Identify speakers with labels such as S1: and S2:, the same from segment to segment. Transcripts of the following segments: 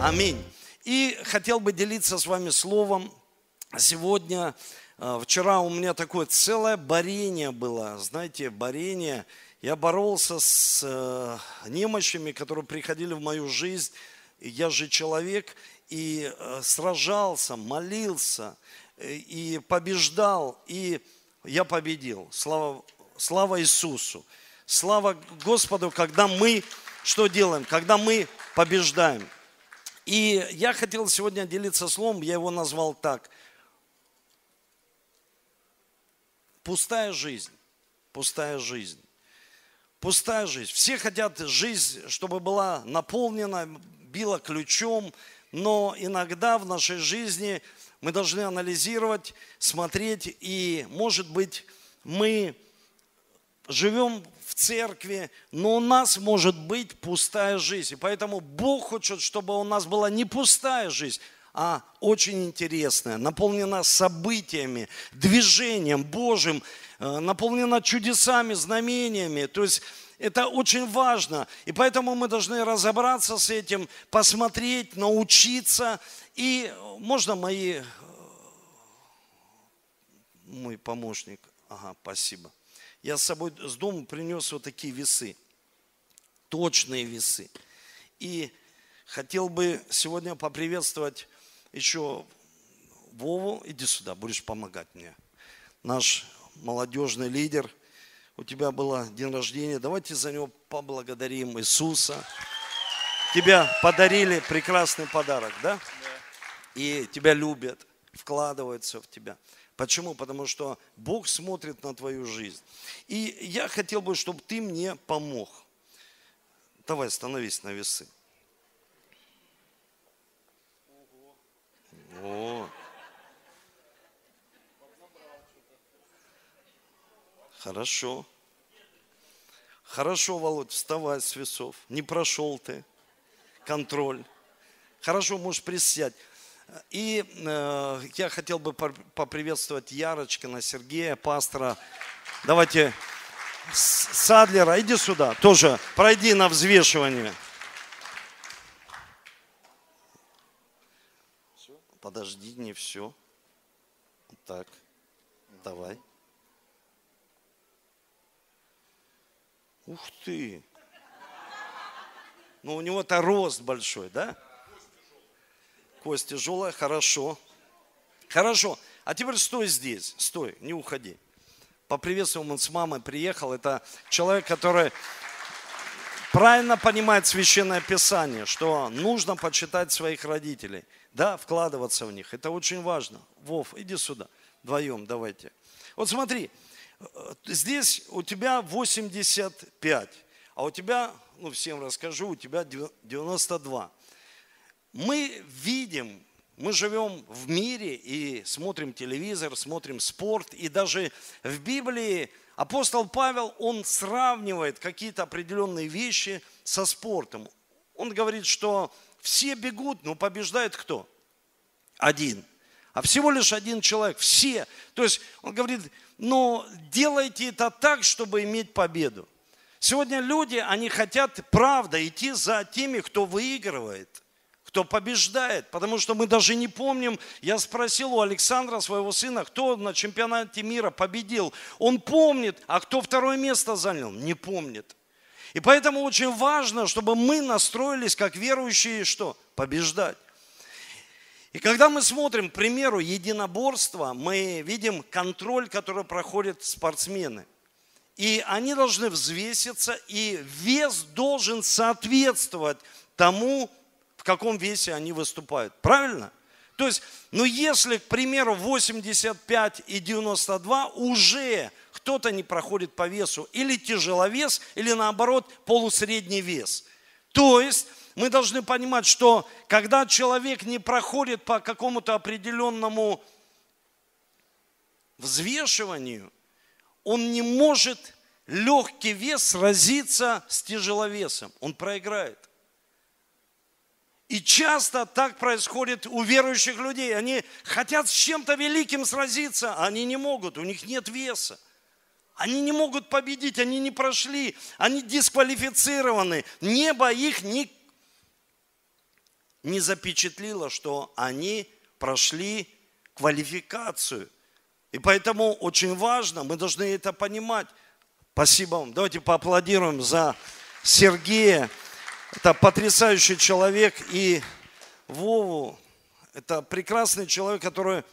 S1: Аминь. И хотел бы делиться с вами словом сегодня. э, Вчера у меня такое целое борение было, знаете, борение. Я боролся с э, немощами, которые приходили в мою жизнь. Я же человек, и э, сражался, молился, и побеждал, и я победил. Слава, слава Иисусу. Слава Господу, когда мы что делаем? Когда мы побеждаем. И я хотел сегодня делиться словом, я его назвал так. Пустая жизнь. Пустая жизнь. Пустая жизнь. Все хотят жизнь, чтобы была наполнена, била ключом, но иногда в нашей жизни мы должны анализировать, смотреть, и, может быть, мы живем церкви, но у нас может быть пустая жизнь. И поэтому Бог хочет, чтобы у нас была не пустая жизнь, а очень интересная, наполнена событиями, движением Божьим, э, наполнена чудесами, знамениями. То есть это очень важно. И поэтому мы должны разобраться с этим, посмотреть, научиться. И можно мои, э, мой помощник, ага, спасибо. Я с собой с дома принес вот такие весы, точные весы. И хотел бы сегодня поприветствовать еще Вову, иди сюда, будешь помогать мне. Наш молодежный лидер, у тебя было день рождения, давайте за него поблагодарим Иисуса. Тебя подарили прекрасный подарок, да? И тебя любят, вкладываются в тебя. Почему? Потому что Бог смотрит на твою жизнь. И я хотел бы, чтобы ты мне помог. Давай, становись на весы. О. Хорошо. Хорошо, Володь, вставай с весов. Не прошел ты контроль. Хорошо, можешь присядь. И э, я хотел бы поприветствовать Ярочкина, Сергея, пастора. Давайте Садлера, иди сюда, тоже пройди на взвешивание. Подожди, не все. Так, давай. Ух ты. Ну, у него-то рост большой, да? Кость тяжелая, хорошо. Хорошо. А теперь стой здесь, стой, не уходи. Поприветствуем, он с мамой приехал. Это человек, который правильно понимает Священное Писание, что нужно почитать своих родителей, да, вкладываться в них. Это очень важно. Вов, иди сюда, вдвоем давайте. Вот смотри, здесь у тебя 85, а у тебя, ну всем расскажу, у тебя 92 мы видим, мы живем в мире и смотрим телевизор, смотрим спорт, и даже в Библии апостол Павел, он сравнивает какие-то определенные вещи со спортом. Он говорит, что все бегут, но побеждает кто? Один. А всего лишь один человек, все. То есть он говорит, но делайте это так, чтобы иметь победу. Сегодня люди, они хотят, правда, идти за теми, кто выигрывает – кто побеждает. Потому что мы даже не помним, я спросил у Александра, своего сына, кто на чемпионате мира победил. Он помнит, а кто второе место занял, не помнит. И поэтому очень важно, чтобы мы настроились как верующие, что? Побеждать. И когда мы смотрим, к примеру, единоборство, мы видим контроль, который проходят спортсмены. И они должны взвеситься, и вес должен соответствовать тому, каком весе они выступают. Правильно? То есть, ну если, к примеру, 85 и 92 уже кто-то не проходит по весу, или тяжеловес, или наоборот полусредний вес. То есть мы должны понимать, что когда человек не проходит по какому-то определенному взвешиванию, он не может легкий вес сразиться с тяжеловесом. Он проиграет. И часто так происходит у верующих людей. Они хотят с чем-то великим сразиться, а они не могут, у них нет веса. Они не могут победить, они не прошли, они дисквалифицированы. Небо их не, не запечатлило, что они прошли квалификацию. И поэтому очень важно, мы должны это понимать. Спасибо вам. Давайте поаплодируем за Сергея. Это потрясающий человек. И Вову, это прекрасный человек, который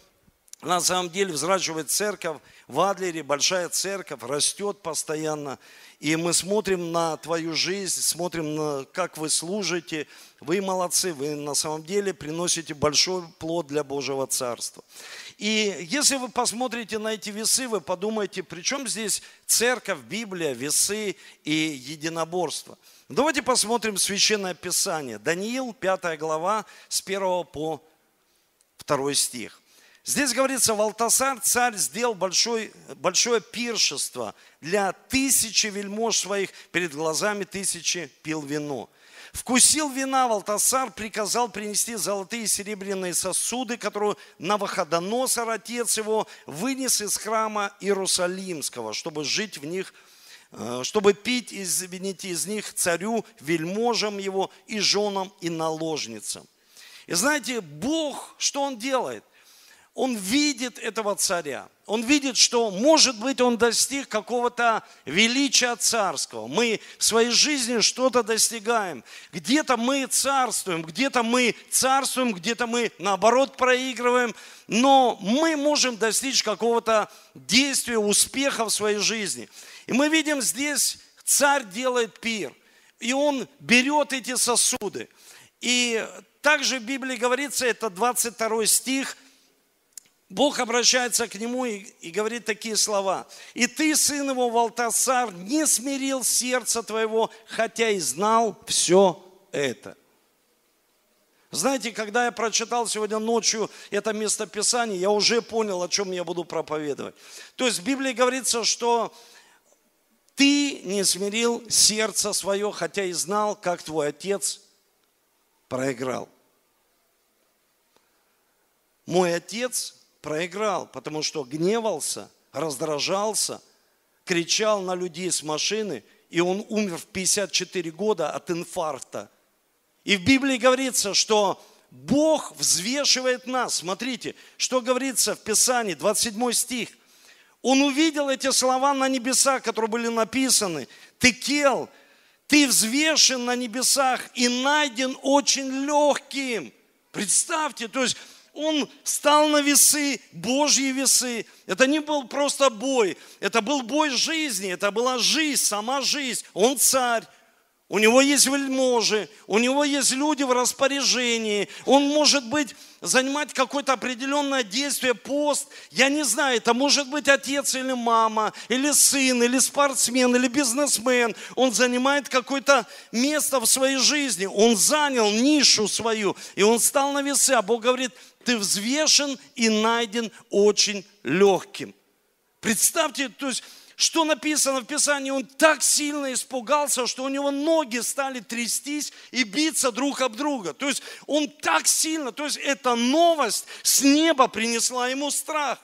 S1: на самом деле взращивает церковь в Адлере, большая церковь, растет постоянно. И мы смотрим на твою жизнь, смотрим, на, как вы служите. Вы молодцы, вы на самом деле приносите большой плод для Божьего Царства. И если вы посмотрите на эти весы, вы подумаете, при чем здесь церковь, Библия, весы и единоборство. Давайте посмотрим Священное Писание. Даниил, 5 глава, с 1 по 2 стих. Здесь говорится, Валтасар, царь, сделал большой, большое пиршество для тысячи вельмож своих, перед глазами тысячи пил вино. Вкусил вина, Валтасар приказал принести золотые и серебряные сосуды, которые Навуходоносор, отец его, вынес из храма Иерусалимского, чтобы жить в них, чтобы пить, извините, из них царю, вельможам его и женам и наложницам. И знаете, Бог, что Он делает? Он видит этого царя. Он видит, что, может быть, он достиг какого-то величия царского. Мы в своей жизни что-то достигаем. Где-то мы царствуем, где-то мы царствуем, где-то мы, наоборот, проигрываем. Но мы можем достичь какого-то действия, успеха в своей жизни. И мы видим здесь, царь делает пир. И он берет эти сосуды. И также в Библии говорится, это 22 стих – Бог обращается к нему и, и говорит такие слова. «И ты, сын его, Валтасар, не смирил сердце твоего, хотя и знал все это». Знаете, когда я прочитал сегодня ночью это местописание, я уже понял, о чем я буду проповедовать. То есть в Библии говорится, что ты не смирил сердце свое, хотя и знал, как твой отец проиграл. Мой отец проиграл, потому что гневался, раздражался, кричал на людей с машины, и он умер в 54 года от инфаркта. И в Библии говорится, что Бог взвешивает нас. Смотрите, что говорится в Писании, 27 стих. Он увидел эти слова на небесах, которые были написаны. Ты кел, ты взвешен на небесах и найден очень легким. Представьте, то есть он стал на весы, Божьи весы. Это не был просто бой, это был бой жизни, это была жизнь, сама жизнь. Он царь, у него есть вельможи, у него есть люди в распоряжении, он может быть занимать какое-то определенное действие, пост. Я не знаю, это может быть отец или мама, или сын, или спортсмен, или бизнесмен. Он занимает какое-то место в своей жизни, он занял нишу свою, и он стал на весы. А Бог говорит, ты взвешен и найден очень легким. Представьте, то есть что написано в Писании, он так сильно испугался, что у него ноги стали трястись и биться друг об друга. То есть он так сильно, то есть эта новость с неба принесла ему страх.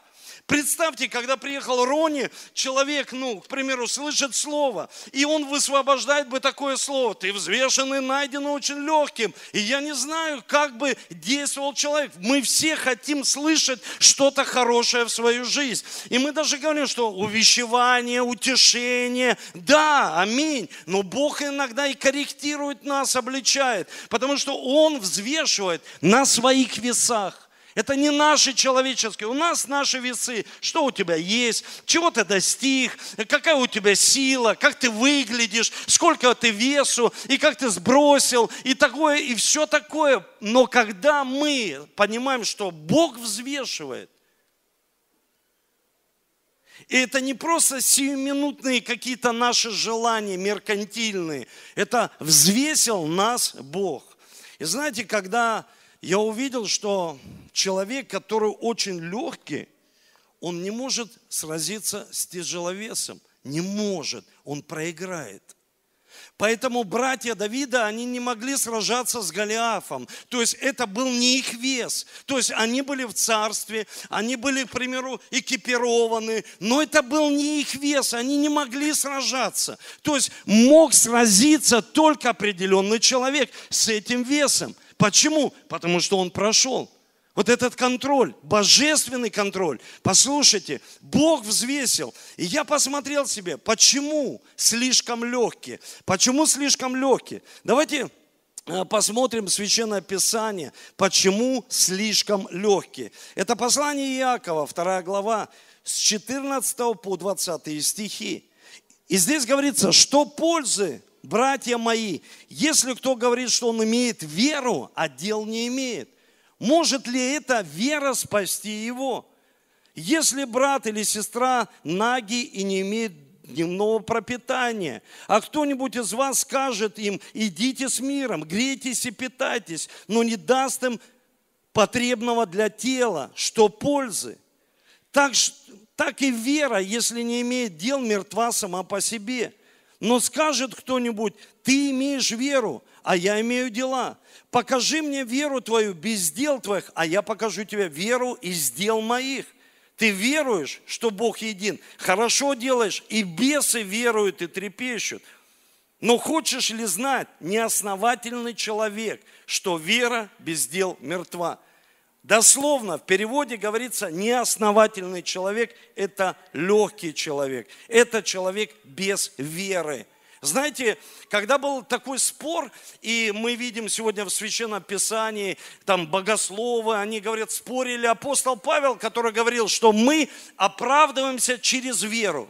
S1: Представьте, когда приехал Рони, человек, ну, к примеру, слышит слово, и он высвобождает бы такое слово. Ты взвешен и найден очень легким. И я не знаю, как бы действовал человек. Мы все хотим слышать что-то хорошее в свою жизнь. И мы даже говорим, что увещевание, утешение, да, аминь. Но Бог иногда и корректирует нас, обличает, потому что Он взвешивает на своих весах. Это не наши человеческие. У нас наши весы. Что у тебя есть? Чего ты достиг? Какая у тебя сила? Как ты выглядишь? Сколько ты весу? И как ты сбросил? И такое, и все такое. Но когда мы понимаем, что Бог взвешивает, и это не просто сиюминутные какие-то наши желания меркантильные. Это взвесил нас Бог. И знаете, когда я увидел, что человек, который очень легкий, он не может сразиться с тяжеловесом. Не может, он проиграет. Поэтому братья Давида, они не могли сражаться с Голиафом. То есть это был не их вес. То есть они были в царстве, они были, к примеру, экипированы, но это был не их вес, они не могли сражаться. То есть мог сразиться только определенный человек с этим весом. Почему? Потому что он прошел. Вот этот контроль, божественный контроль. Послушайте, Бог взвесил. И я посмотрел себе, почему слишком легкие. Почему слишком легкие? Давайте э, посмотрим Священное Писание, почему слишком легкие. Это послание Иакова, 2 глава, с 14 по 20 стихи. И здесь говорится, что пользы, братья мои, если кто говорит, что он имеет веру, а дел не имеет – может ли эта вера спасти его? Если брат или сестра наги и не имеет дневного пропитания, а кто-нибудь из вас скажет им, идите с миром, грейтесь и питайтесь, но не даст им потребного для тела, что пользы. Так, так и вера, если не имеет дел, мертва сама по себе. Но скажет кто-нибудь, ты имеешь веру, а я имею дела покажи мне веру твою без дел твоих, а я покажу тебе веру из дел моих. Ты веруешь, что Бог един, хорошо делаешь, и бесы веруют и трепещут. Но хочешь ли знать, неосновательный человек, что вера без дел мертва? Дословно в переводе говорится, неосновательный человек – это легкий человек, это человек без веры. Знаете, когда был такой спор, и мы видим сегодня в Священном Писании, там богословы, они говорят, спорили апостол Павел, который говорил, что мы оправдываемся через веру.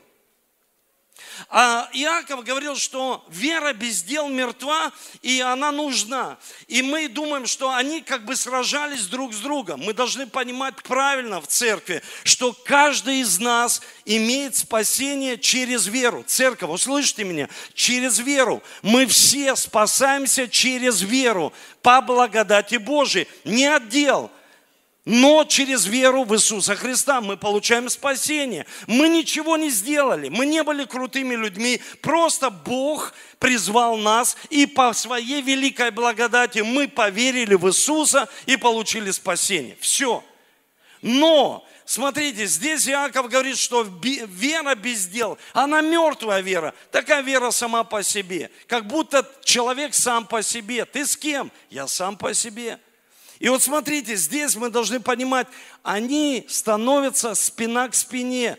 S1: А Иаков говорил, что вера без дел мертва, и она нужна. И мы думаем, что они как бы сражались друг с другом. Мы должны понимать правильно в церкви, что каждый из нас имеет спасение через веру. Церковь, услышите меня, через веру. Мы все спасаемся через веру по благодати Божией, не от дел – но через веру в Иисуса Христа мы получаем спасение. Мы ничего не сделали, мы не были крутыми людьми, просто Бог призвал нас, и по своей великой благодати мы поверили в Иисуса и получили спасение. Все. Но, смотрите, здесь Иаков говорит, что вера без дел, она мертвая вера. Такая вера сама по себе. Как будто человек сам по себе. Ты с кем? Я сам по себе. И вот смотрите, здесь мы должны понимать, они становятся спина к спине.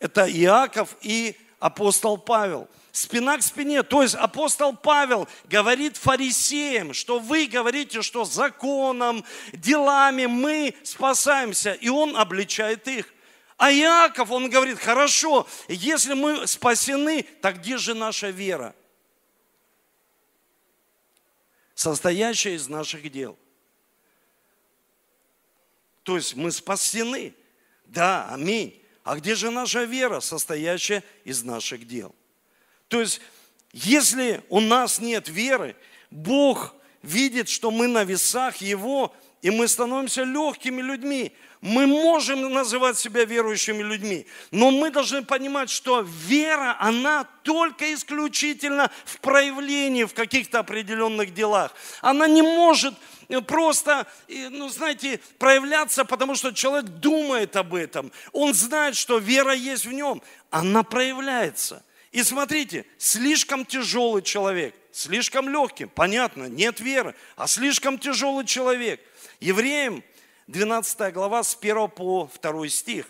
S1: Это Иаков и апостол Павел. Спина к спине. То есть апостол Павел говорит фарисеям, что вы говорите, что законом, делами мы спасаемся. И он обличает их. А Иаков, он говорит, хорошо, если мы спасены, так где же наша вера? Состоящая из наших дел. То есть мы спасены. Да, аминь. А где же наша вера, состоящая из наших дел? То есть, если у нас нет веры, Бог видит, что мы на весах Его, и мы становимся легкими людьми. Мы можем называть себя верующими людьми, но мы должны понимать, что вера, она только исключительно в проявлении в каких-то определенных делах. Она не может Э, просто, ну, знаете, проявляться, потому что человек думает об этом. Он знает, что вера есть в нем. Она проявляется. И смотрите, слишком тяжелый человек, слишком легкий, понятно, нет веры, а слишком тяжелый человек. Евреям 12 глава с 1 по 2 стих.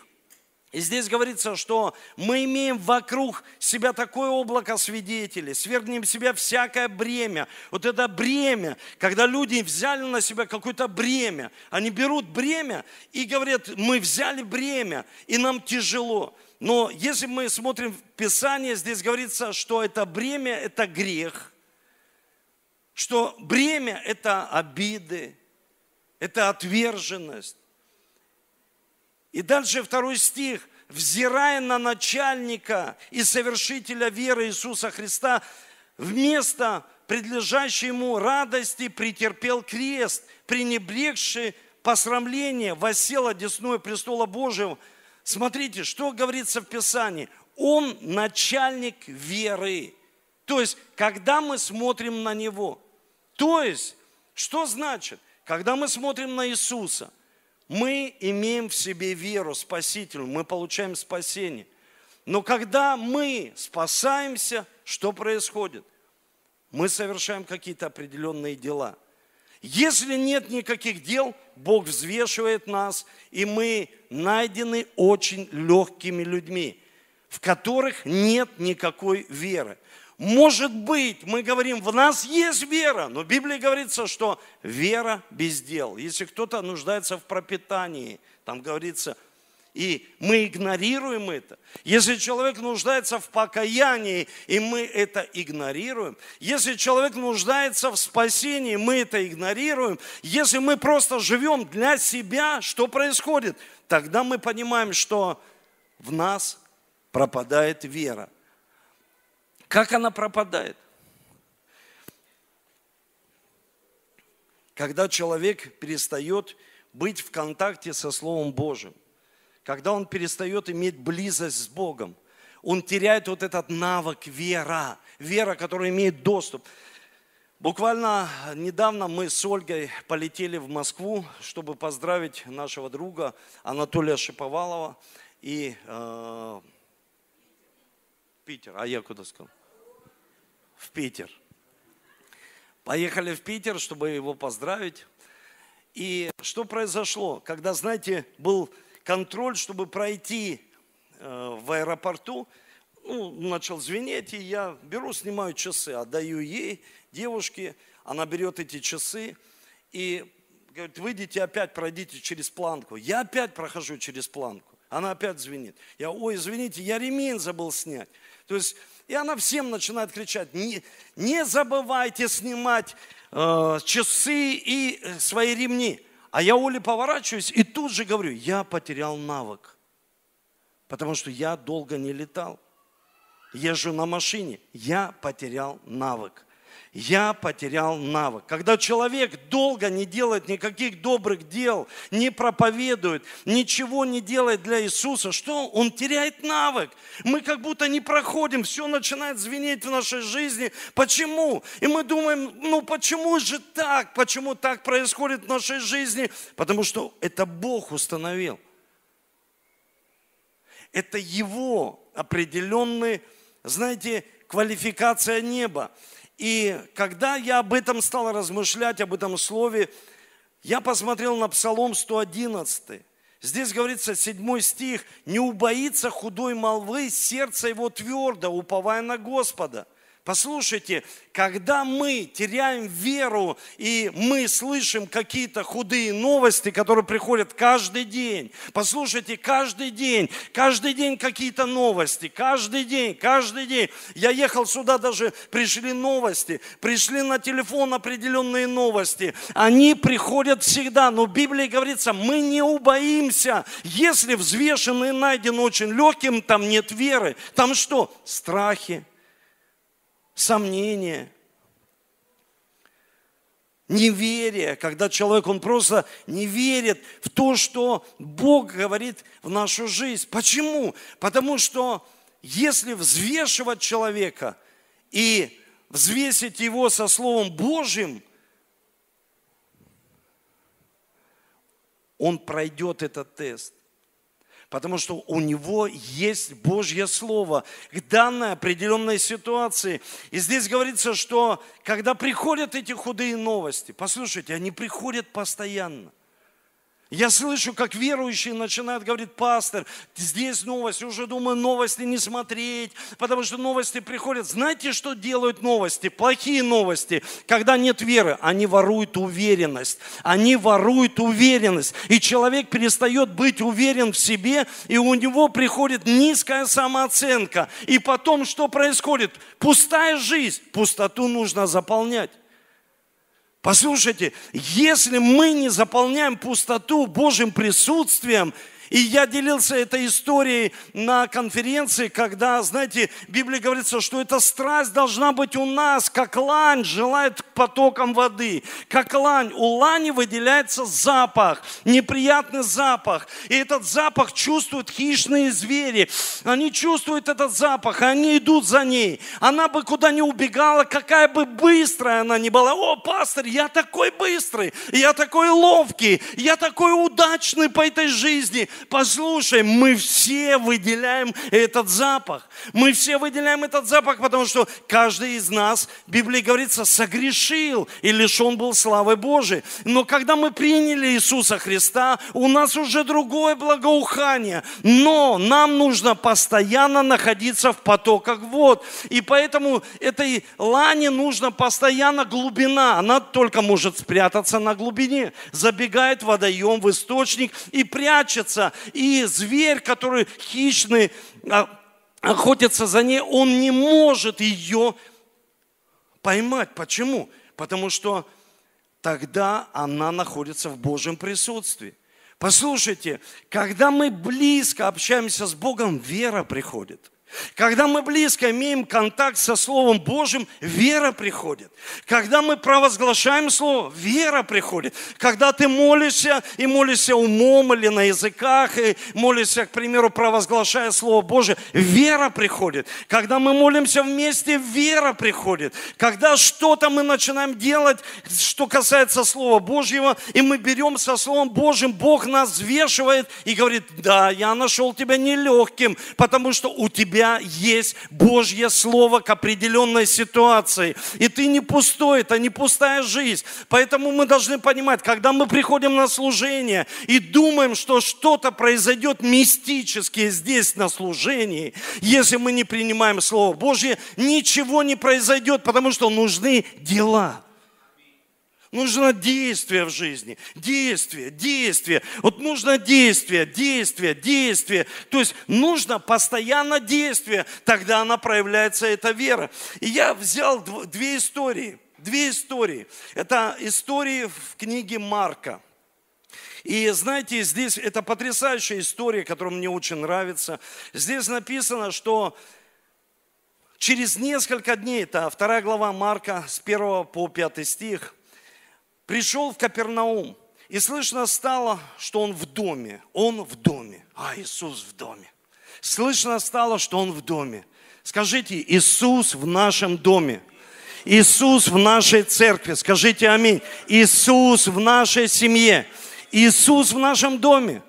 S1: И здесь говорится, что мы имеем вокруг себя такое облако свидетелей, свергнем себя всякое бремя. Вот это бремя, когда люди взяли на себя какое-то бремя, они берут бремя и говорят, мы взяли бремя, и нам тяжело. Но если мы смотрим в Писание, здесь говорится, что это бремя – это грех, что бремя – это обиды, это отверженность. И дальше второй стих. «Взирая на начальника и совершителя веры Иисуса Христа, вместо предлежащей ему радости претерпел крест, пренебрегший посрамление, восел одесную престола Божьего». Смотрите, что говорится в Писании. Он начальник веры. То есть, когда мы смотрим на Него. То есть, что значит? Когда мы смотрим на Иисуса – мы имеем в себе веру спасительную, мы получаем спасение. Но когда мы спасаемся, что происходит? Мы совершаем какие-то определенные дела. Если нет никаких дел, Бог взвешивает нас, и мы найдены очень легкими людьми, в которых нет никакой веры. Может быть, мы говорим, в нас есть вера, но в Библии говорится, что вера без дел. Если кто-то нуждается в пропитании, там говорится, и мы игнорируем это. Если человек нуждается в покаянии, и мы это игнорируем. Если человек нуждается в спасении, мы это игнорируем. Если мы просто живем для себя, что происходит? Тогда мы понимаем, что в нас пропадает вера. Как она пропадает? Когда человек перестает быть в контакте со Словом Божьим, когда он перестает иметь близость с Богом, он теряет вот этот навык вера, вера, которая имеет доступ. Буквально недавно мы с Ольгой полетели в Москву, чтобы поздравить нашего друга Анатолия Шиповалова и э, Питер. А я куда сказал? В Питер. Поехали в Питер, чтобы его поздравить. И что произошло? Когда, знаете, был контроль, чтобы пройти э, в аэропорту, ну, начал звенеть, и я беру, снимаю часы, отдаю ей, девушке, она берет эти часы и говорит, выйдите опять, пройдите через планку. Я опять прохожу через планку. Она опять звенит. Я, ой, извините, я ремень забыл снять. То есть, и она всем начинает кричать, не, не забывайте снимать э, часы и э, свои ремни. А я Оле поворачиваюсь и тут же говорю, я потерял навык, потому что я долго не летал. Езжу на машине, я потерял навык я потерял навык. Когда человек долго не делает никаких добрых дел, не проповедует, ничего не делает для Иисуса, что он теряет навык. Мы как будто не проходим, все начинает звенеть в нашей жизни. Почему? И мы думаем, ну почему же так? Почему так происходит в нашей жизни? Потому что это Бог установил. Это Его определенный, знаете, квалификация неба. И когда я об этом стал размышлять, об этом слове, я посмотрел на Псалом 111. Здесь говорится, седьмой стих, «Не убоится худой молвы, сердце его твердо, уповая на Господа». Послушайте, когда мы теряем веру и мы слышим какие-то худые новости, которые приходят каждый день, послушайте, каждый день, каждый день какие-то новости, каждый день, каждый день. Я ехал сюда, даже пришли новости, пришли на телефон определенные новости. Они приходят всегда, но в Библии говорится, мы не убоимся. Если взвешенный найден очень легким, там нет веры. Там что? Страхи, сомнение, неверие, когда человек, он просто не верит в то, что Бог говорит в нашу жизнь. Почему? Потому что если взвешивать человека и взвесить его со Словом Божьим, он пройдет этот тест потому что у него есть Божье Слово к данной определенной ситуации. И здесь говорится, что когда приходят эти худые новости, послушайте, они приходят постоянно – я слышу, как верующие начинают говорить, пастор, здесь новости, уже думаю, новости не смотреть, потому что новости приходят. Знаете, что делают новости? Плохие новости, когда нет веры, они воруют уверенность. Они воруют уверенность. И человек перестает быть уверен в себе, и у него приходит низкая самооценка. И потом что происходит? Пустая жизнь. Пустоту нужно заполнять. Послушайте, если мы не заполняем пустоту Божьим присутствием, и я делился этой историей на конференции, когда, знаете, в Библии говорится, что эта страсть должна быть у нас, как лань желает к потокам воды. Как лань. У лани выделяется запах, неприятный запах. И этот запах чувствуют хищные звери. Они чувствуют этот запах, и они идут за ней. Она бы куда ни убегала, какая бы быстрая она ни была. О, пастор, я такой быстрый, я такой ловкий, я такой удачный по этой жизни Послушай, мы все выделяем этот запах. Мы все выделяем этот запах, потому что каждый из нас, в Библии говорится, согрешил и лишен был славы Божией. Но когда мы приняли Иисуса Христа, у нас уже другое благоухание. Но нам нужно постоянно находиться в потоках вод. И поэтому этой лане нужно постоянно глубина. Она только может спрятаться на глубине. Забегает водоем в источник и прячется. И зверь, который хищный, а, охотится за ней, он не может ее поймать. Почему? Потому что тогда она находится в Божьем присутствии. Послушайте, когда мы близко общаемся с Богом, вера приходит. Когда мы близко имеем контакт со Словом Божьим, вера приходит. Когда мы провозглашаем Слово, вера приходит. Когда ты молишься и молишься умом или на языках, и молишься, к примеру, провозглашая Слово Божье, вера приходит. Когда мы молимся вместе, вера приходит. Когда что-то мы начинаем делать, что касается Слова Божьего, и мы берем со Словом Божьим, Бог нас взвешивает и говорит, да, я нашел тебя нелегким, потому что у тебя тебя есть Божье Слово к определенной ситуации. И ты не пустой, это не пустая жизнь. Поэтому мы должны понимать, когда мы приходим на служение и думаем, что что-то произойдет мистически здесь на служении, если мы не принимаем Слово Божье, ничего не произойдет, потому что нужны дела. Нужно действие в жизни. Действие, действие. Вот нужно действие, действие, действие. То есть нужно постоянно действие. Тогда она проявляется, эта вера. И я взял две истории. Две истории. Это истории в книге Марка. И знаете, здесь это потрясающая история, которая мне очень нравится. Здесь написано, что через несколько дней, это вторая глава Марка с 1 по 5 стих, пришел в Капернаум, и слышно стало, что он в доме. Он в доме. А, Иисус в доме. Слышно стало, что он в доме. Скажите, Иисус в нашем доме. Иисус в нашей церкви. Скажите аминь. Иисус в нашей семье. Иисус в нашем доме.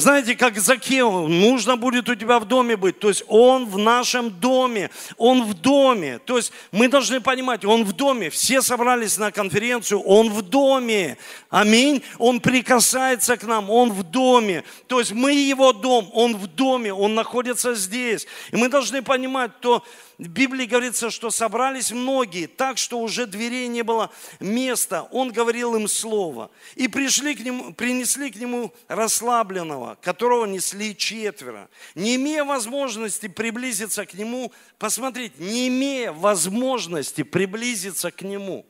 S1: Знаете, как Закеу, нужно будет у тебя в доме быть. То есть он в нашем доме, он в доме. То есть мы должны понимать, он в доме. Все собрались на конференцию, он в доме. Аминь. Он прикасается к нам, он в доме. То есть мы его дом, он в доме, он находится здесь. И мы должны понимать, то в Библии говорится, что собрались многие, так что уже дверей не было места. Он говорил им слово. И пришли к нему, принесли к нему расслабленного, которого несли четверо. Не имея возможности приблизиться к нему, посмотрите, не имея возможности приблизиться к нему.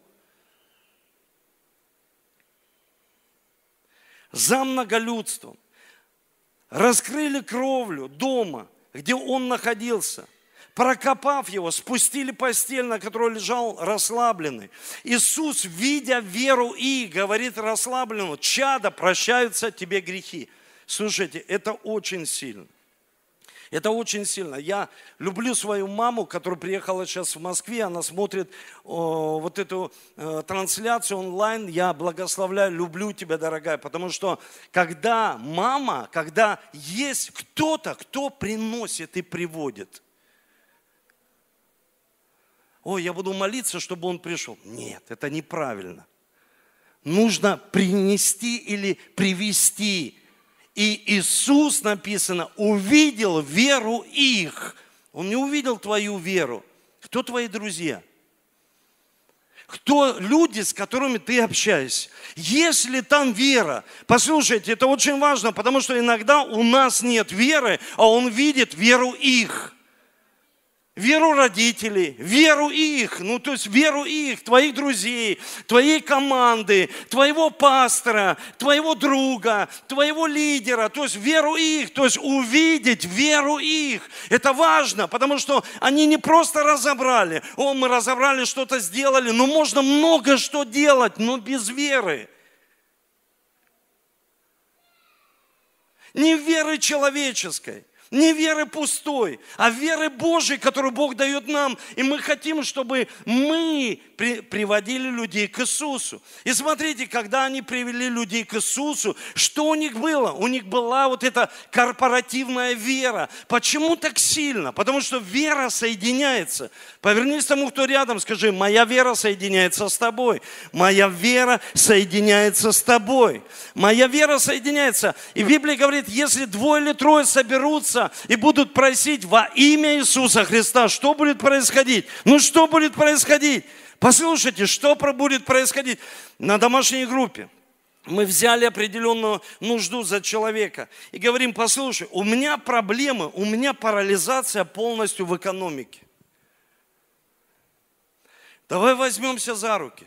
S1: За многолюдством. Раскрыли кровлю дома, где он находился – прокопав его, спустили постель, на которой лежал расслабленный. Иисус, видя веру и, говорит расслабленному, чада, прощаются тебе грехи. Слушайте, это очень сильно. Это очень сильно. Я люблю свою маму, которая приехала сейчас в Москве, она смотрит о, вот эту э, трансляцию онлайн. Я благословляю, люблю тебя, дорогая, потому что когда мама, когда есть кто-то, кто приносит и приводит – ой, я буду молиться, чтобы он пришел. Нет, это неправильно. Нужно принести или привести. И Иисус, написано, увидел веру их. Он не увидел твою веру. Кто твои друзья? Кто люди, с которыми ты общаешься? Есть ли там вера? Послушайте, это очень важно, потому что иногда у нас нет веры, а он видит веру их веру родителей, веру их, ну то есть веру их, твоих друзей, твоей команды, твоего пастора, твоего друга, твоего лидера, то есть веру их, то есть увидеть веру их. Это важно, потому что они не просто разобрали, о, мы разобрали, что-то сделали, но можно много что делать, но без веры. Не веры человеческой, Не веры пустой, а веры Божьей, которую Бог дает нам. И мы хотим, чтобы мы при, приводили людей к Иисусу. И смотрите, когда они привели людей к Иисусу, что у них было? У них была вот эта корпоративная вера. Почему так сильно? Потому что вера соединяется. Повернись тому, кто рядом, скажи, моя вера соединяется с тобой. Моя вера соединяется с тобой. Моя вера соединяется. И Библия говорит, если двое или трое соберутся, молиться и будут просить во имя Иисуса Христа, что будет происходить? Ну что будет происходить? Послушайте, что будет происходить на домашней группе. Мы взяли определенную нужду за человека и говорим, послушай, у меня проблемы, у меня парализация полностью в экономике. Давай возьмемся за руки.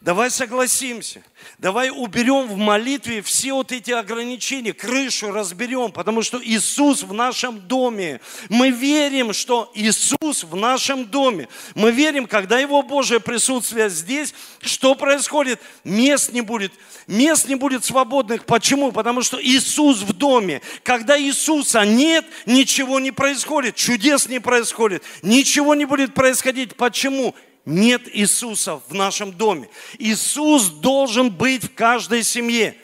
S1: Давай согласимся, давай уберем в молитве все вот эти ограничения, крышу разберем, потому что Иисус в нашем доме. Мы верим, что Иисус в нашем доме. Мы верим, когда Его Божье присутствие здесь, что происходит? Мест не будет, мест не будет свободных. Почему? Потому что Иисус в доме. Когда Иисуса нет, ничего не происходит, чудес не происходит, ничего не будет происходить. Почему? Нет Иисуса в нашем доме. Иисус должен быть в каждой семье.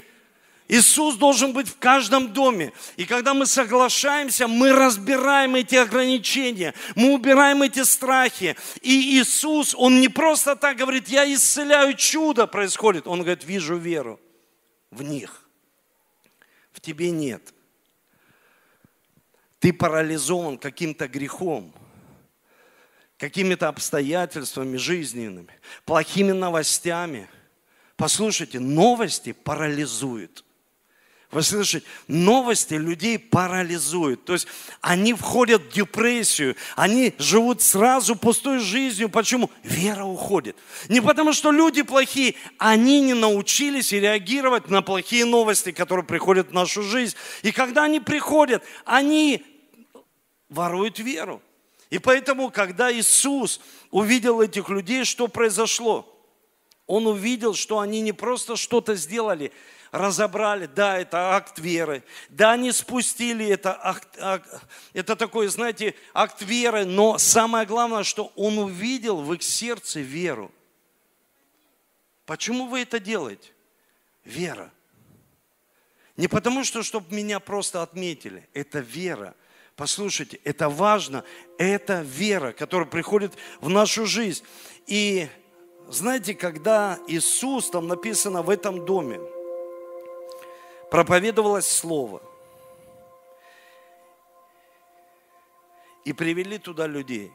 S1: Иисус должен быть в каждом доме. И когда мы соглашаемся, мы разбираем эти ограничения, мы убираем эти страхи. И Иисус, Он не просто так говорит, я исцеляю, чудо происходит. Он говорит, вижу веру в них. В тебе нет. Ты парализован каким-то грехом – какими-то обстоятельствами жизненными, плохими новостями. Послушайте, новости парализуют. Вы слышите, новости людей парализуют. То есть они входят в депрессию, они живут сразу пустой жизнью. Почему? Вера уходит. Не потому, что люди плохие, они не научились реагировать на плохие новости, которые приходят в нашу жизнь. И когда они приходят, они воруют веру. И поэтому, когда Иисус увидел этих людей, что произошло? Он увидел, что они не просто что-то сделали, разобрали, да, это акт веры, да, они спустили это, акт, акт, это такой, знаете, акт веры, но самое главное, что он увидел в их сердце веру. Почему вы это делаете? Вера. Не потому что, чтобы меня просто отметили, это вера – Послушайте, это важно, это вера, которая приходит в нашу жизнь. И знаете, когда Иисус, там написано в этом доме, проповедовалось Слово, и привели туда людей.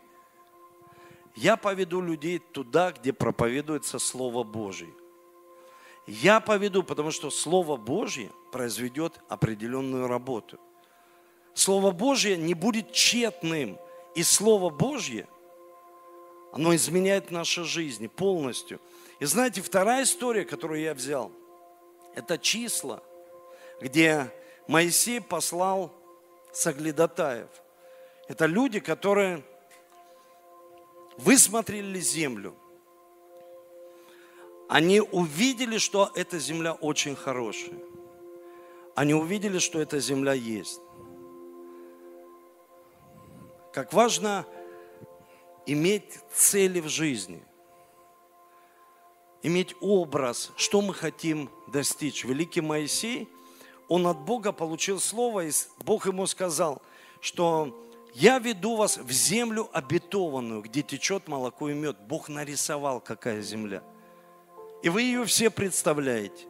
S1: Я поведу людей туда, где проповедуется Слово Божье. Я поведу, потому что Слово Божье произведет определенную работу – Слово Божье не будет тщетным. И Слово Божье, оно изменяет наши жизни полностью. И знаете, вторая история, которую я взял, это числа, где Моисей послал соглядатаев. Это люди, которые высмотрели землю. Они увидели, что эта земля очень хорошая. Они увидели, что эта земля есть. Как важно иметь цели в жизни, иметь образ, что мы хотим достичь. Великий Моисей, он от Бога получил слово, и Бог ему сказал, что я веду вас в землю обетованную, где течет молоко и мед. Бог нарисовал, какая земля. И вы ее все представляете.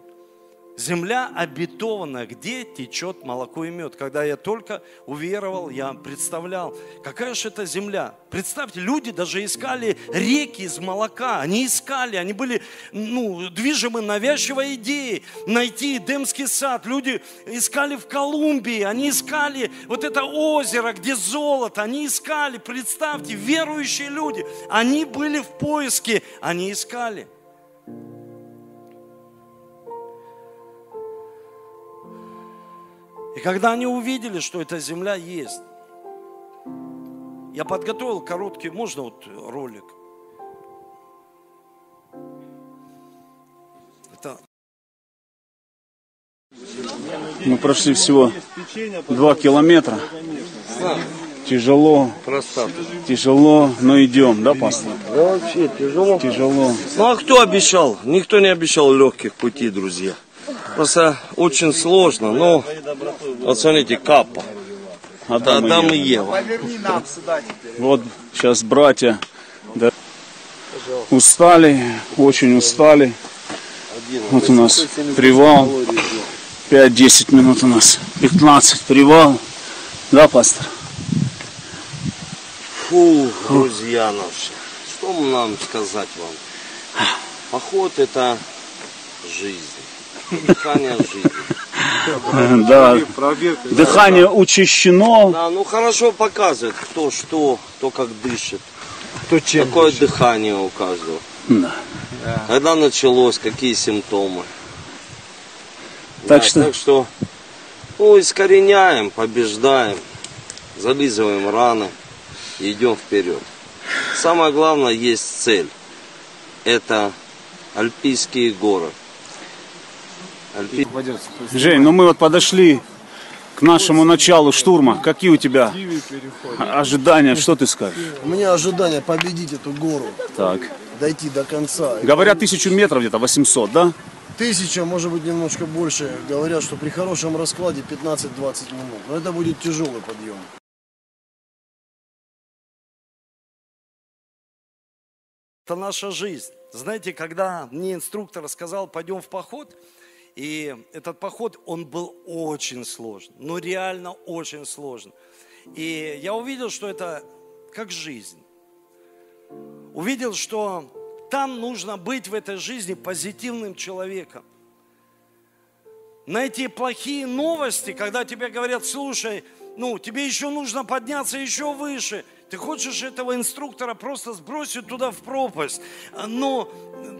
S1: Земля обетованная, где течет молоко и мед. Когда я только уверовал, я представлял, какая же это земля. Представьте, люди даже искали реки из молока. Они искали, они были ну, движимы навязчивой идеей найти Эдемский сад. Люди искали в Колумбии, они искали вот это озеро, где золото. Они искали, представьте, верующие люди. Они были в поиске, они искали. И когда они увидели, что эта земля есть, я подготовил короткий, можно вот ролик? Это
S2: Мы прошли всего два километра. Тяжело,
S1: Простата.
S2: тяжело, но идем, да, пастор?
S1: Да вообще тяжело.
S2: Тяжело.
S1: Ну а кто обещал? Никто не обещал легких путей, друзья. Просто очень сложно, но вот смотрите, капа. Это
S2: Адам и
S1: Адам и
S2: Ева.
S1: Ева.
S2: Вот сейчас братья да, устали, очень устали. Вот у нас привал. 5-10 минут у нас. 15 привал. Да, пастор?
S1: Фу, друзья наши, что нам сказать вам? Поход это жизнь, дыхание жизни.
S2: Да. Дыхание учащено.
S1: Да, ну хорошо показывает, кто что, кто как дышит,
S3: Кто чем?
S1: какое дыхание у каждого.
S2: Да.
S1: Когда началось, какие симптомы.
S2: Так
S1: Да,
S2: что-
S1: так что ну, искореняем, побеждаем, зализываем раны идем вперед. Самое главное, есть цель. Это Альпийские горы.
S2: Жень, ну мы вот подошли к нашему началу штурма. Какие у тебя ожидания? Что ты скажешь?
S3: У меня ожидание победить эту гору,
S2: Так.
S3: дойти до конца.
S2: Говорят, тысячу метров где-то, 800, да?
S3: Тысяча, может быть, немножко больше. Говорят, что при хорошем раскладе 15-20 минут. Но это будет тяжелый подъем.
S1: Это наша жизнь. Знаете, когда мне инструктор сказал, пойдем в поход, и этот поход, он был очень сложный, ну реально очень сложный. И я увидел, что это как жизнь. Увидел, что там нужно быть в этой жизни позитивным человеком. На эти плохие новости, когда тебе говорят, слушай, ну, тебе еще нужно подняться еще выше. Ты хочешь этого инструктора просто сбросить туда в пропасть. Но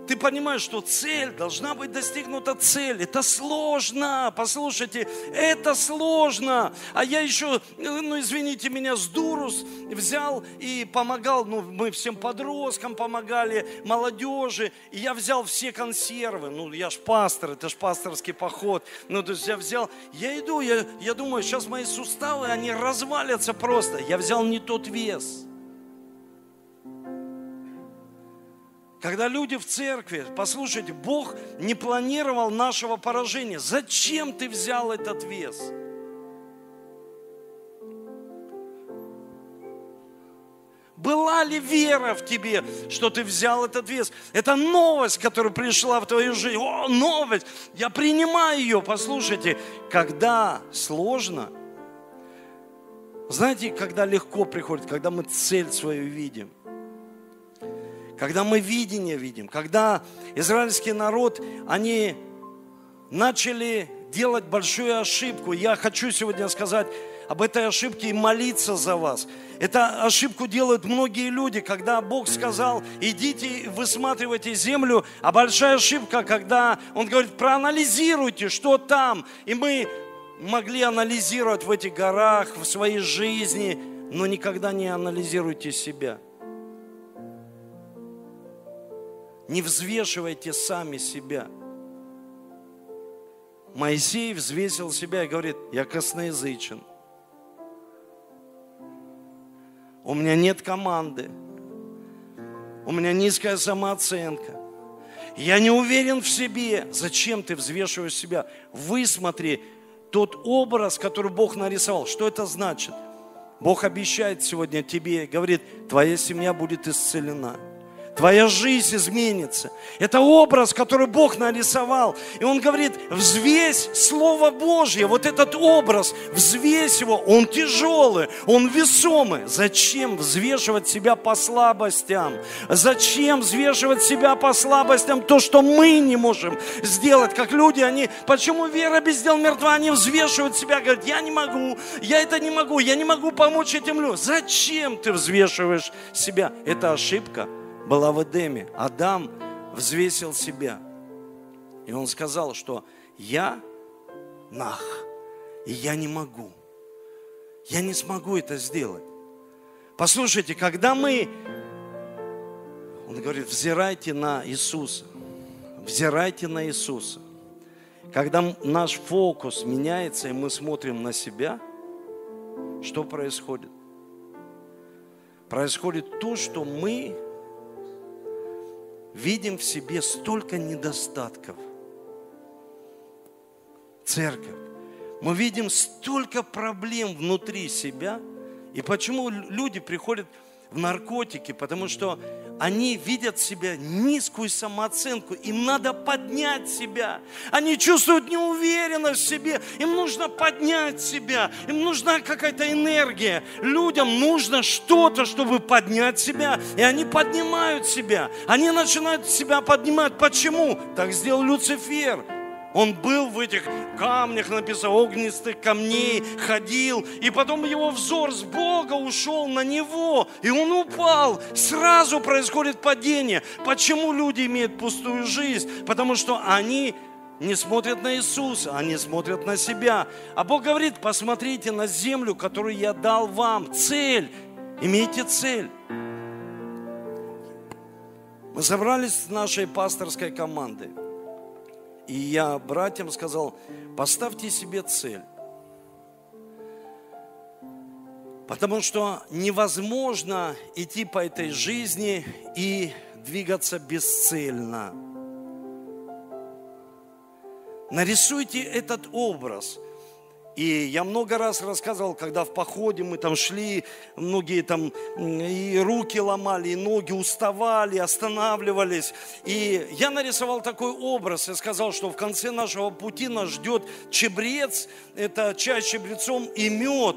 S1: ты понимаешь, что цель должна быть достигнута цель. Это сложно. Послушайте, это сложно. А я еще, ну извините меня, с дурус взял и помогал. Ну, мы всем подросткам помогали, молодежи. И я взял все консервы. Ну, я ж пастор, это ж пасторский поход. Ну, то есть я взял, я иду, я, я думаю, сейчас мои суставы, они развалятся просто. Я взял не тот вес. Когда люди в церкви, послушайте, Бог не планировал нашего поражения. Зачем ты взял этот вес? Была ли вера в тебе, что ты взял этот вес? Это новость, которая пришла в твою жизнь. О, новость! Я принимаю ее. Послушайте, когда сложно, знаете, когда легко приходит, когда мы цель свою видим когда мы видение видим, когда израильский народ, они начали делать большую ошибку. Я хочу сегодня сказать об этой ошибке и молиться за вас. Эту ошибку делают многие люди, когда Бог сказал, идите высматривайте землю, а большая ошибка, когда Он говорит, проанализируйте, что там. И мы могли анализировать в этих горах, в своей жизни, но никогда не анализируйте себя. Не взвешивайте сами себя. Моисей взвесил себя и говорит, я косноязычен. У меня нет команды. У меня низкая самооценка. Я не уверен в себе. Зачем ты взвешиваешь себя? Высмотри тот образ, который Бог нарисовал. Что это значит? Бог обещает сегодня тебе, говорит, твоя семья будет исцелена. Твоя жизнь изменится. Это образ, который Бог нарисовал. И Он говорит, взвесь Слово Божье, вот этот образ, взвесь его, он тяжелый, он весомый. Зачем взвешивать себя по слабостям? Зачем взвешивать себя по слабостям? То, что мы не можем сделать, как люди, они, почему вера без дел мертва? Они взвешивают себя, говорят, я не могу, я это не могу, я не могу помочь этим людям. Зачем ты взвешиваешь себя? Это ошибка была в Эдеме. Адам взвесил себя. И он сказал, что я нах, и я не могу. Я не смогу это сделать. Послушайте, когда мы, он говорит, взирайте на Иисуса, взирайте на Иисуса. Когда наш фокус меняется, и мы смотрим на себя, что происходит? Происходит то, что мы видим в себе столько недостатков. Церковь. Мы видим столько проблем внутри себя. И почему люди приходят в наркотики? Потому что они видят себя низкую самооценку. Им надо поднять себя. Они чувствуют неуверенность в себе. Им нужно поднять себя. Им нужна какая-то энергия. Людям нужно что-то, чтобы поднять себя. И они поднимают себя. Они начинают себя поднимать. Почему? Так сделал Люцифер. Он был в этих камнях, написано, огнистых камней, ходил, и потом его взор с Бога ушел на него, и он упал. Сразу происходит падение. Почему люди имеют пустую жизнь? Потому что они не смотрят на Иисуса, они смотрят на себя. А Бог говорит, посмотрите на землю, которую я дал вам. Цель. Имейте цель. Мы собрались с нашей пасторской командой. И я братьям сказал, поставьте себе цель. Потому что невозможно идти по этой жизни и двигаться бесцельно. Нарисуйте этот образ – и я много раз рассказывал, когда в походе мы там шли, многие там и руки ломали, и ноги уставали, останавливались. И я нарисовал такой образ и сказал, что в конце нашего пути нас ждет чебрец, это чай с чебрецом и мед,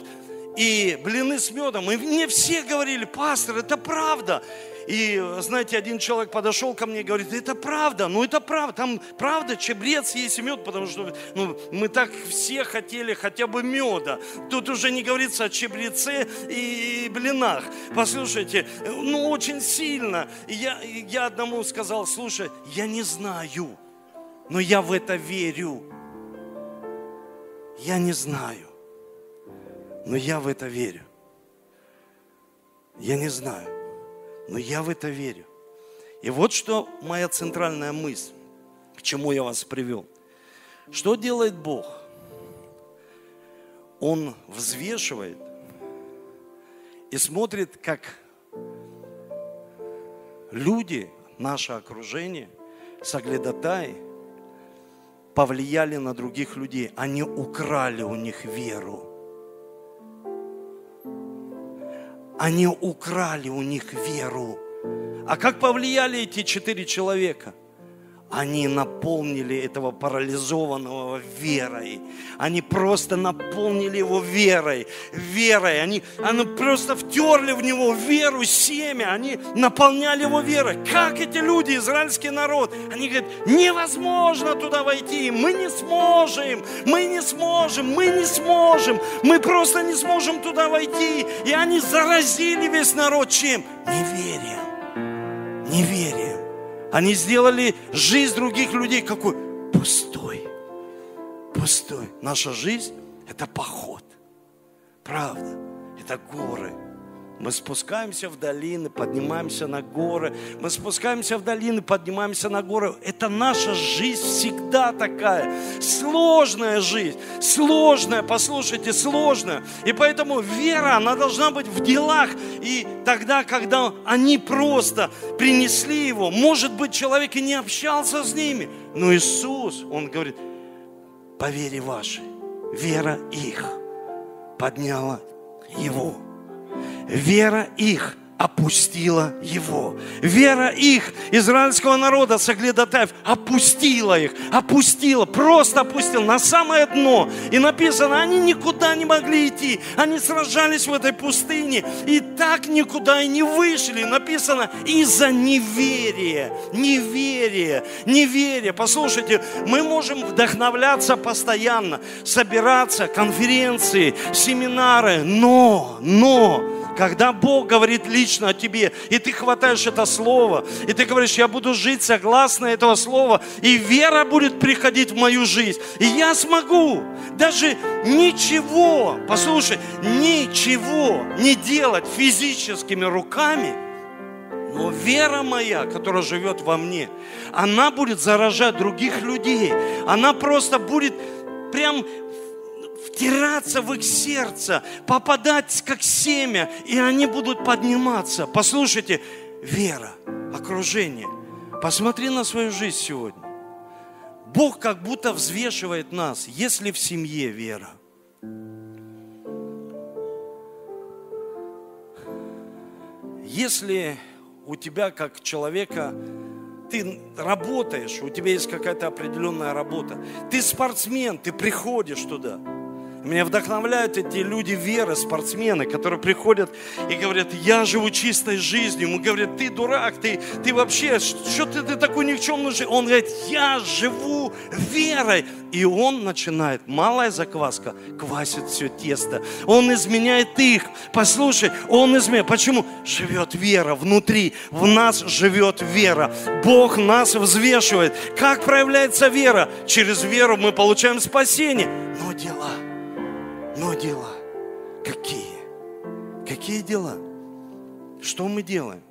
S1: и блины с медом. И мне все говорили, пастор, это правда. И, знаете, один человек подошел ко мне и говорит, это правда, ну это правда, там правда чебрец есть мед, потому что ну, мы так все хотели хотя бы меда. Тут уже не говорится о чебреце и блинах. Послушайте, ну очень сильно. Я, я одному сказал, слушай, я не знаю, но я в это верю. Я не знаю, но я в это верю. Я не знаю. Но я в это верю. И вот что моя центральная мысль, к чему я вас привел. Что делает Бог? Он взвешивает и смотрит, как люди, наше окружение, соглядатаи, повлияли на других людей. Они украли у них веру. Они украли у них веру. А как повлияли эти четыре человека? Они наполнили этого парализованного верой. Они просто наполнили его верой. Верой. Они, они просто втерли в него веру, семя. Они наполняли его верой. Как эти люди, израильский народ, они говорят, невозможно туда войти. Мы не сможем. Мы не сможем. Мы не сможем. Мы просто не сможем туда войти. И они заразили весь народ чем? Неверием. Неверием. Они сделали жизнь других людей какой? Пустой. Пустой. Наша жизнь – это поход. Правда. Это горы. Мы спускаемся в долины, поднимаемся на горы. Мы спускаемся в долины, поднимаемся на горы. Это наша жизнь всегда такая. Сложная жизнь. Сложная, послушайте, сложная. И поэтому вера, она должна быть в делах. И тогда, когда они просто принесли его, может быть, человек и не общался с ними. Но Иисус, Он говорит, по вере вашей, вера их подняла его. Вера их опустила его. Вера их, израильского народа, соглядатаев, опустила их, опустила, просто опустила на самое дно. И написано, они никуда не могли идти, они сражались в этой пустыне, и так никуда и не вышли. Написано, из-за неверия, неверия, неверия. Послушайте, мы можем вдохновляться постоянно, собираться, конференции, семинары, но, но, когда Бог говорит лично о тебе, и ты хватаешь это слово, и ты говоришь, я буду жить согласно этого слова, и вера будет приходить в мою жизнь, и я смогу даже ничего, послушай, ничего не делать физическими руками, Но вера моя, которая живет во мне, она будет заражать других людей. Она просто будет прям втираться в их сердце, попадать как семя, и они будут подниматься. Послушайте, вера, окружение. Посмотри на свою жизнь сегодня. Бог как будто взвешивает нас, если в семье вера. Если у тебя как человека ты работаешь, у тебя есть какая-то определенная работа, ты спортсмен, ты приходишь туда – меня вдохновляют эти люди веры, спортсмены, которые приходят и говорят, я живу чистой жизнью. Мы говорят, ты дурак, ты, ты вообще, что ты, ты такой никчемный? Он говорит, я живу верой. И он начинает, малая закваска, квасит все тесто. Он изменяет их. Послушай, он изменяет. Почему? Живет вера внутри. В нас живет вера. Бог нас взвешивает. Как проявляется вера? Через веру мы получаем спасение. Но дела – но дела какие? Какие дела? Что мы делаем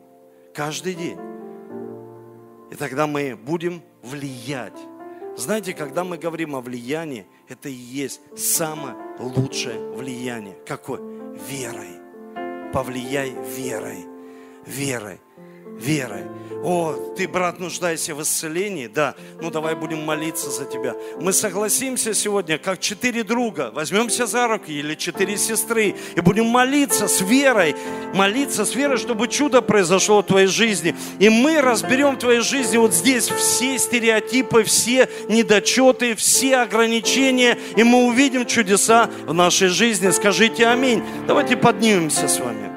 S1: каждый день? И тогда мы будем влиять. Знаете, когда мы говорим о влиянии, это и есть самое лучшее влияние. Какое? Верой. Повлияй верой. Верой верой. О, ты, брат, нуждаешься в исцелении? Да. Ну, давай будем молиться за тебя. Мы согласимся сегодня, как четыре друга, возьмемся за руки или четыре сестры и будем молиться с верой, молиться с верой, чтобы чудо произошло в твоей жизни. И мы разберем в твоей жизни вот здесь все стереотипы, все недочеты, все ограничения, и мы увидим чудеса в нашей жизни. Скажите аминь. Давайте поднимемся с вами.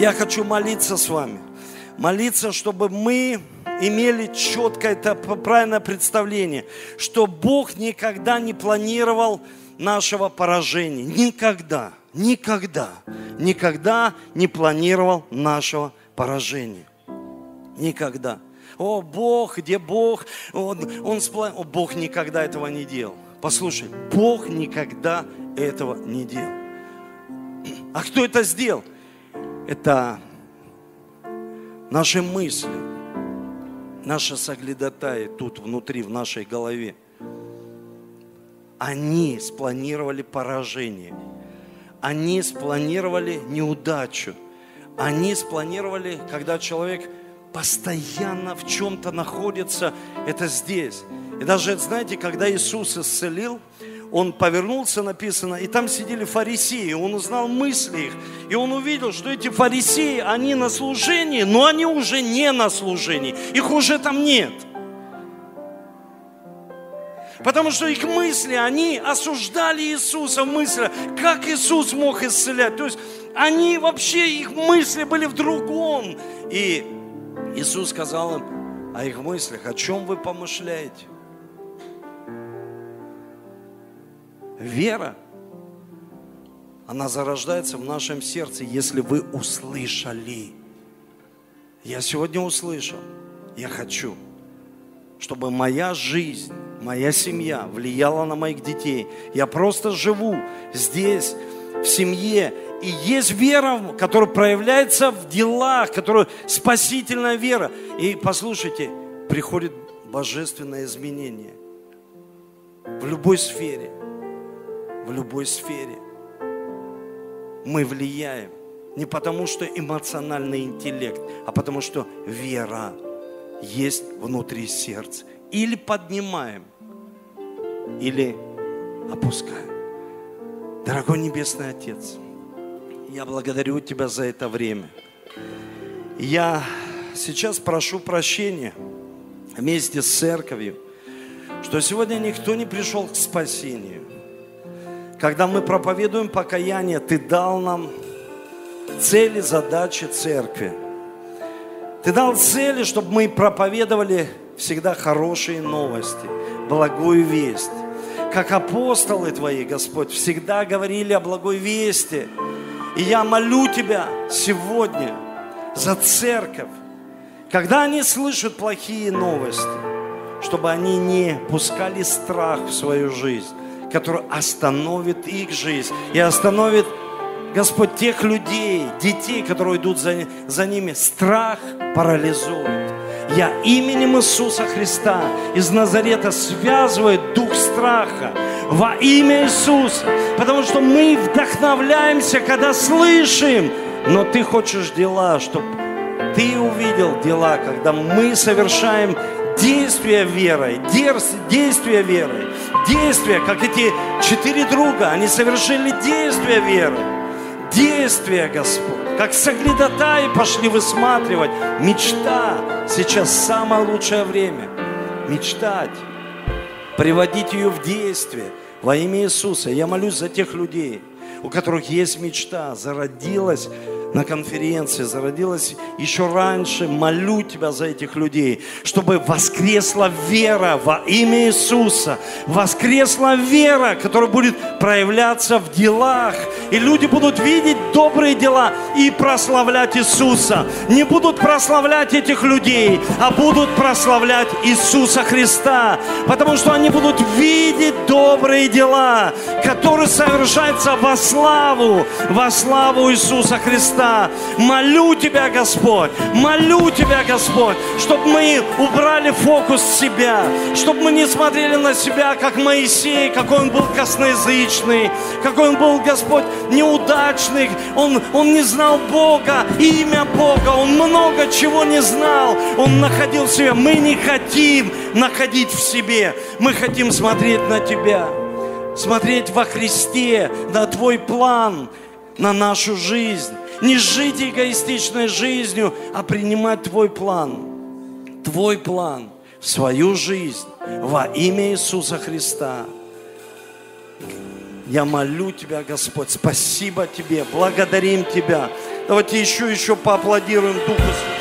S1: Я хочу молиться с вами молиться, чтобы мы имели четкое, это правильное представление, что Бог никогда не планировал нашего поражения. Никогда, никогда, никогда не планировал нашего поражения. Никогда. О, Бог, где Бог? Он, он сплан... О, Бог никогда этого не делал. Послушай, Бог никогда этого не делал. А кто это сделал? Это Наши мысли, наша соглядатая тут внутри, в нашей голове, они спланировали поражение. Они спланировали неудачу. Они спланировали, когда человек постоянно в чем-то находится, это здесь. И даже, знаете, когда Иисус исцелил, он повернулся, написано, и там сидели фарисеи, он узнал мысли их, и он увидел, что эти фарисеи, они на служении, но они уже не на служении, их уже там нет. Потому что их мысли, они осуждали Иисуса в мыслях, как Иисус мог исцелять. То есть они вообще, их мысли были в другом. И Иисус сказал им о их мыслях, о чем вы помышляете? Вера, она зарождается в нашем сердце, если вы услышали. Я сегодня услышал, я хочу, чтобы моя жизнь, моя семья влияла на моих детей. Я просто живу здесь, в семье, и есть вера, которая проявляется в делах, которая спасительная вера. И послушайте, приходит божественное изменение в любой сфере в любой сфере. Мы влияем не потому, что эмоциональный интеллект, а потому, что вера есть внутри сердца. Или поднимаем, или опускаем. Дорогой Небесный Отец, я благодарю Тебя за это время. Я сейчас прошу прощения вместе с церковью, что сегодня никто не пришел к спасению – когда мы проповедуем покаяние, Ты дал нам цели, задачи церкви. Ты дал цели, чтобы мы проповедовали всегда хорошие новости, благую весть. Как апостолы Твои, Господь, всегда говорили о благой вести. И я молю Тебя сегодня за церковь, когда они слышат плохие новости, чтобы они не пускали страх в свою жизнь, который остановит их жизнь и остановит Господь, тех людей, детей, которые идут за, за ними, страх парализует. Я именем Иисуса Христа из Назарета связывает дух страха во имя Иисуса. Потому что мы вдохновляемся, когда слышим, но ты хочешь дела, чтобы ты увидел дела, когда мы совершаем действия верой, действия верой, действия, как эти четыре друга, они совершили действия веры, действия, Господь, как соглядатаи пошли высматривать, мечта, сейчас самое лучшее время, мечтать, приводить ее в действие. Во имя Иисуса. Я молюсь за тех людей, у которых есть мечта, зародилась на конференции, зародилась еще раньше. Молю Тебя за этих людей, чтобы воскресла вера во имя Иисуса. Воскресла вера, которая будет проявляться в делах. И люди будут видеть добрые дела и прославлять Иисуса. Не будут прославлять этих людей, а будут прославлять Иисуса Христа. Потому что они будут видеть добрые дела, которые совершаются во славу, во славу Иисуса Христа. Молю Тебя, Господь, молю Тебя, Господь, чтобы мы убрали фокус с себя, чтобы мы не смотрели на себя, как Моисей, какой он был косноязычный, какой он был, Господь, неудачный, он, он не знал Бога, имя Бога, он много чего не знал, он находил в себе. Мы не хотим находить в себе, мы хотим смотреть на Тебя смотреть во Христе на Твой план, на нашу жизнь. Не жить эгоистичной жизнью, а принимать Твой план. Твой план в свою жизнь во имя Иисуса Христа. Я молю Тебя, Господь, спасибо Тебе, благодарим Тебя. Давайте еще, еще поаплодируем Духу Святому.